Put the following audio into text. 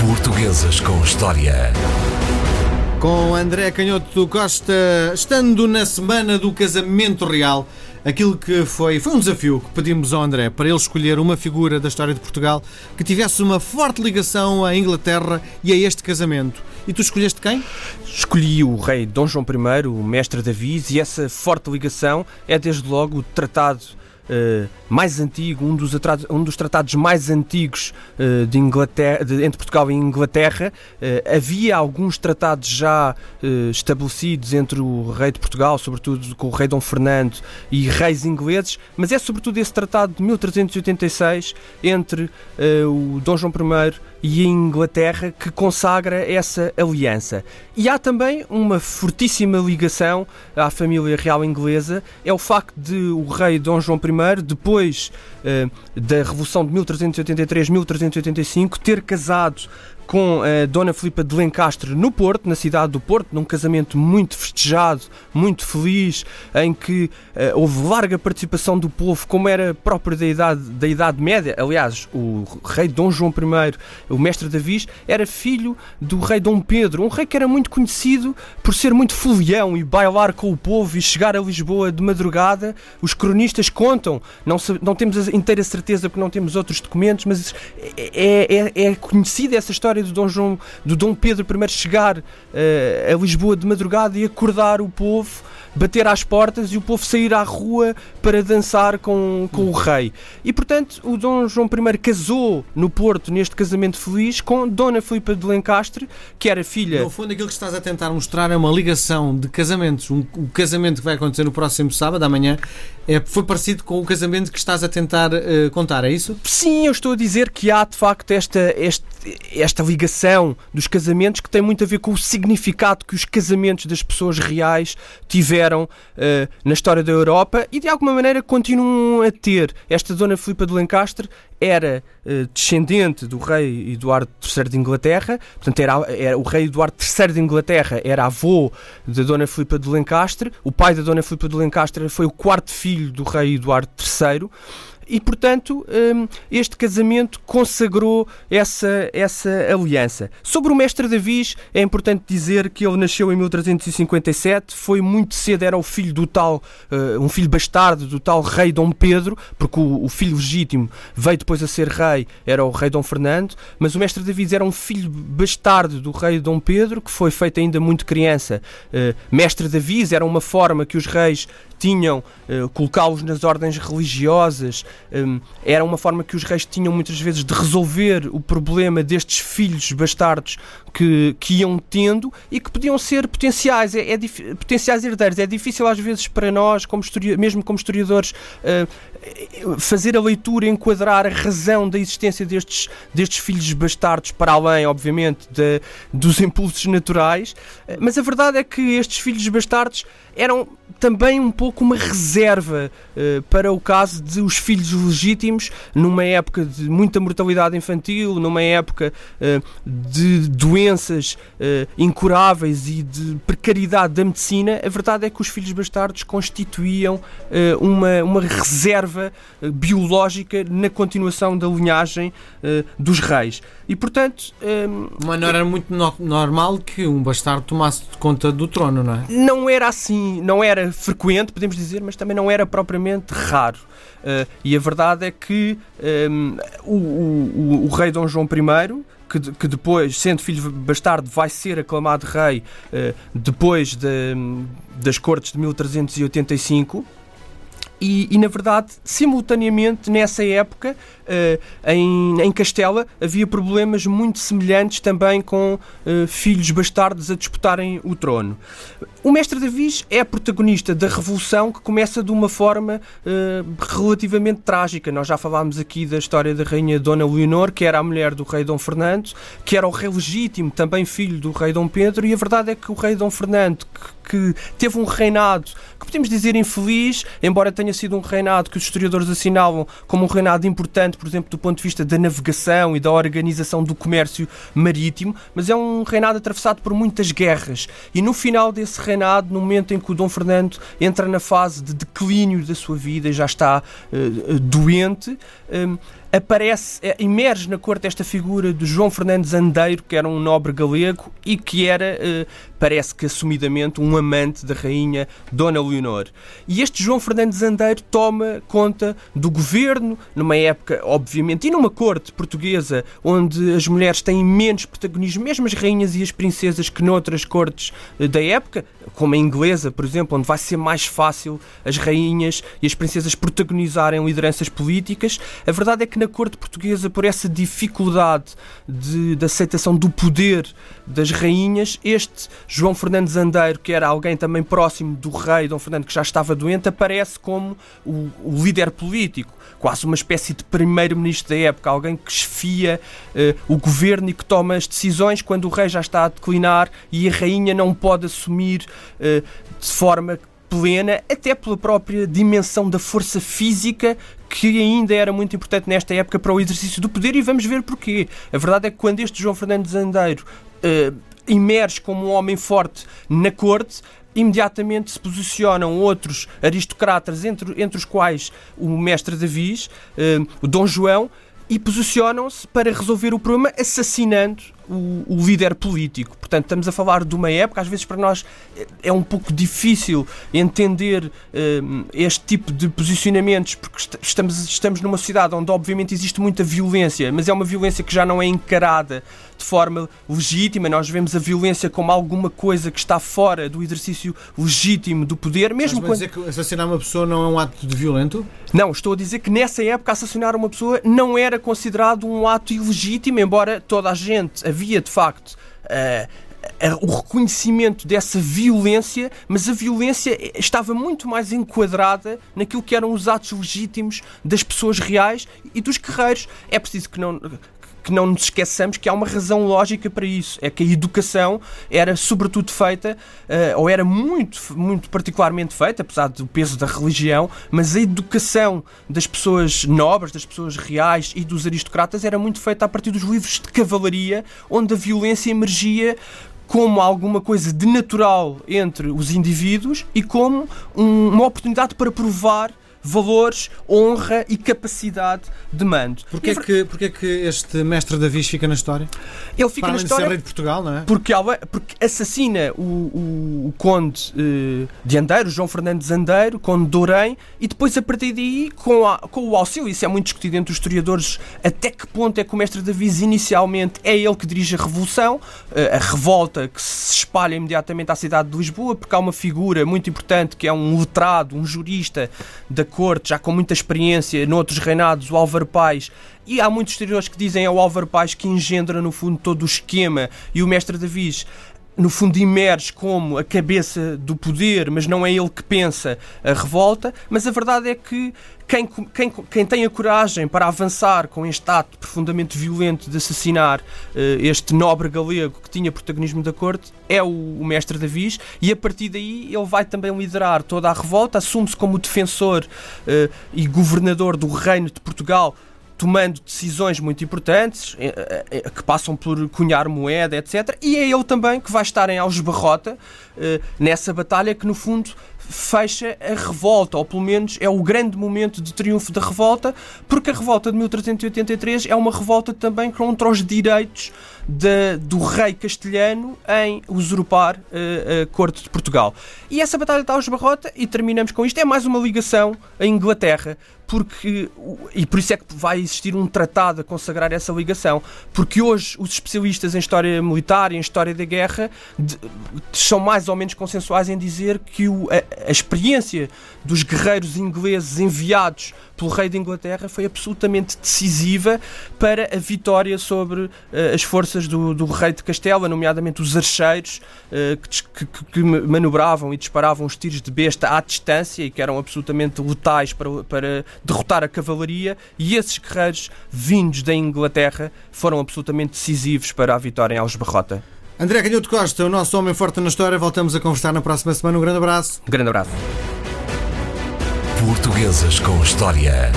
Portuguesas com História. Com André Canhoto Costa, estando na semana do casamento real, aquilo que foi, foi um desafio que pedimos ao André para ele escolher uma figura da história de Portugal que tivesse uma forte ligação à Inglaterra e a este casamento. E tu escolheste quem? Escolhi o rei Dom João I, o mestre Davi, e essa forte ligação é desde logo o tratado uh, mais antigo, um dos, um dos tratados mais antigos uh, de Inglaterra, de, entre Portugal e Inglaterra. Uh, havia alguns tratados já estabelecidos entre o rei de Portugal, sobretudo com o rei Dom Fernando e reis ingleses, mas é sobretudo esse tratado de 1386 entre o Dom João I e a Inglaterra que consagra essa aliança. E há também uma fortíssima ligação à família real inglesa, é o facto de o rei Dom João I depois uh, da Revolução de 1383-1385, ter casado com a Dona Filipa de Lencastre no Porto, na cidade do Porto, num casamento muito festejado, muito feliz, em que uh, houve larga participação do povo, como era próprio da Idade, da idade Média. Aliás, o rei Dom João I, o mestre Davis, era filho do rei Dom Pedro, um rei que era muito conhecido por ser muito folião e bailar com o povo e chegar a Lisboa de madrugada. Os cronistas contam, não, não temos a inteira certeza porque não temos outros documentos, mas é, é, é conhecida essa história história do Dom, João, do Dom Pedro I chegar uh, a Lisboa de madrugada e acordar o povo, bater às portas e o povo sair à rua para dançar com, com o rei. E portanto, o Dom João I casou no Porto, neste casamento feliz, com Dona Filipa de Lencastre, que era filha. No fundo, aquilo que estás a tentar mostrar é uma ligação de casamentos. Um, o casamento que vai acontecer no próximo sábado, amanhã, é, foi parecido com o casamento que estás a tentar uh, contar, é isso? Sim, eu estou a dizer que há de facto esta, esta, esta ligação dos casamentos que tem muito a ver com o significado que os casamentos das pessoas reais tiveram uh, na história da Europa e de alguma maneira continuam a ter. Esta Dona Filipa de Lencastre era uh, descendente do rei Eduardo III de Inglaterra, portanto era, era, o rei Eduardo III de Inglaterra era avô da Dona Filipa de Lencastre, o pai da Dona Filipa de Lencastre foi o quarto filho do rei Eduardo III e, portanto, hum, este casamento consagrou essa, essa aliança. Sobre o mestre Davis, é importante dizer que ele nasceu em 1357, foi muito cedo, era o filho do tal, uh, um filho bastardo do tal rei Dom Pedro, porque o, filho legítimo veio depois a ser rei, era o rei Dom Fernando, mas o mestre Davis era um filho bastardo do rei Dom Pedro, que foi feito ainda muito criança. Uh, mestre Davis era uma forma que os reis tinham, colocá-los nas ordens religiosas, era uma forma que os reis tinham muitas vezes de resolver o problema destes filhos bastardos que, que iam tendo e que podiam ser potenciais, é, é potenciais herdeiros. É difícil às vezes para nós, como mesmo como historiadores, uh, fazer a leitura, enquadrar a razão da existência destes, destes filhos bastardos para além, obviamente, de, dos impulsos naturais. Mas a verdade é que estes filhos bastardos eram também um pouco uma reserva uh, para o caso de os filhos legítimos, numa época de muita mortalidade infantil, numa época uh, de doenças uh, incuráveis e de precariedade da medicina, a verdade é que os filhos bastardos constituíam uma, uma reserva biológica na continuação da linhagem dos reis. E portanto. Mas não era muito no normal que um bastardo tomasse conta do trono, não é? Não era assim, não era frequente, podemos dizer, mas também não era propriamente raro. Uh, e a verdade é que um, o, o, o, rei Dom João I, que, depois, sendo filho bastardo, vai ser aclamado rei uh, depois de, das cortes de 1385. E, e, na verdade, simultaneamente, nessa época, uh, em, em Castela, havia problemas muito semelhantes também com uh, filhos bastardos a disputarem o trono. O mestre Davis é protagonista da revolução que começa de uma forma uh, relativamente trágica. Nós já falámos aqui da história da rainha Dona Leonor, que era a mulher do rei Dom Fernando, que era o rei legítimo, também filho do rei Dom Pedro, e a verdade é que o rei Dom Fernando, que, que teve um reinado que podemos dizer infeliz, embora tenha sido um reinado que os historiadores assinalam como um reinado importante, por exemplo, do ponto de vista da navegação e da organização do comércio marítimo, mas é um reinado atravessado por muitas guerras. E no final desse reinado, no momento em que o Dom Fernando entra na fase de declínio da sua vida e já está uh, doente, um, aparece, é, emerge na corte esta figura de João Fernandes Andeiro, que era um nobre galego e que era, eh, parece que assumidamente, um amante da rainha Dona Leonor. E este João Fernandes Andeiro toma conta do governo, numa época, obviamente, e numa corte portuguesa onde as mulheres têm menos protagonismo, mesmo as rainhas e as princesas, que noutras cortes eh, da época, como a inglesa, por exemplo, onde vai ser mais fácil as rainhas e as princesas protagonizarem lideranças políticas. A verdade é que na corte portuguesa, por essa dificuldade de, de aceitação do poder das rainhas, este João Fernandes Andeiro, que era alguém também próximo do rei Dom Fernando, que já estava doente, aparece como o, o líder político, quase uma espécie de primeiro-ministro da época, alguém que esfia uh, o governo e que toma as decisões. Quando o rei já está a declinar e a rainha não pode assumir uh, de forma plena, até pela própria dimensão da força física que ainda era muito importante nesta época para o exercício do poder e vamos ver porquê. A verdade é que quando este João Fernandes Andeiro uh, emerge como um homem forte na corte, imediatamente se posicionam outros aristocratas, entre, entre os quais o mestre Davi, uh, o Dom João, e posicionam-se para resolver o problema assassinando o, o, líder político. Portanto, estamos a falar de uma época, às vezes para nós é um pouco difícil entender uh, este tipo de posicionamentos, porque estamos, estamos numa sociedade onde, obviamente, existe muita violência, mas é uma violência que já não é encarada de forma legítima. Nós vemos a violência como alguma coisa que está fora do exercício legítimo do poder, mesmo quando. dizer que assassinar uma pessoa não é um ato de violento? Não, estou a dizer que nessa época assassinar uma pessoa não era considerado um ato ilegítimo, embora toda a gente, havia de facto. O reconhecimento dessa violência, mas a violência estava muito mais enquadrada naquilo que eram os atos legítimos das pessoas reais e dos guerreiros. É preciso que não que não nos esqueçamos que há uma razão lógica para isso. É que a educação era sobretudo feita, uh, ou era muito, muito particularmente feita, apesar do peso da religião, mas a educação das pessoas nobres, das pessoas reais e dos aristocratas era muito feita a partir dos livros de cavalaria, onde a violência emergia como alguma coisa de natural entre os indivíduos e como um, uma oportunidade para provar valores, honra e capacidade de mando. Porquê, que, porquê que este mestre Davi fica na história? Ele fica Para na história. De de Portugal, não é? Porque, porque assassina o, o, o conde uh, de Andeiro, João Fernandes Andeiro, conde de Ourém, e depois a partir daí, com, a, com o auxílio, isso é muito discutido entre os historiadores, até que ponto é que o mestre Davi inicialmente é ele que dirige a revolução, uh, a revolta que se espalha imediatamente à cidade de Lisboa, porque há uma figura muito importante que é um letrado, um jurista da corte, já com muita experiência noutros reinados, o Álvaro Pais, e há muitos historiadores que dizem é o Álvaro Pais que engendra no fundo todo o esquema. E o mestre Davis no fundo emerge como a cabeça do poder, mas não é ele que pensa a revolta, mas a verdade é que quem, quem, quem tem a coragem para avançar com este ato profundamente violento de assassinar uh, este nobre galego que tinha protagonismo da corte é o, o mestre Davis. E a partir daí ele vai também liderar toda a revolta, assume-se como defensor uh, e governador do reino de Portugal tomando decisões muito importantes eh, eh, que passam por cunhar moeda, etc. E é ele também que vai estar em Algebarrota eh, nessa batalha que, no fundo, fecha a revolta, ou pelo menos é o grande momento de triunfo da revolta, porque a revolta de 1383 é uma revolta também contra os direitos de, do rei castelhano em usurpar uh, a corte de Portugal. E essa batalha de Algebarrota, e terminamos com isto, é mais uma ligação à Inglaterra, porque e por isso é que vai existir um tratado a consagrar essa ligação, porque hoje os especialistas em história militar e em história da guerra de, são mais ou menos consensuais em dizer que o, a, a experiência dos guerreiros ingleses enviados pelo rei da Inglaterra foi absolutamente decisiva para a vitória sobre uh, as forças do, do, rei de Castela, nomeadamente os archeiros uh, que, que, que, manobravam e disparavam os tiros de besta à distância e que eram absolutamente letais para, para derrotar a cavalaria e esses guerreiros vindos da Inglaterra foram absolutamente decisivos para a vitória em Algebarrota. André Canhoto Costa, o nosso homem forte na história. Voltamos a conversar na próxima semana. Um grande abraço. Um grande abraço. Portuguesas com História.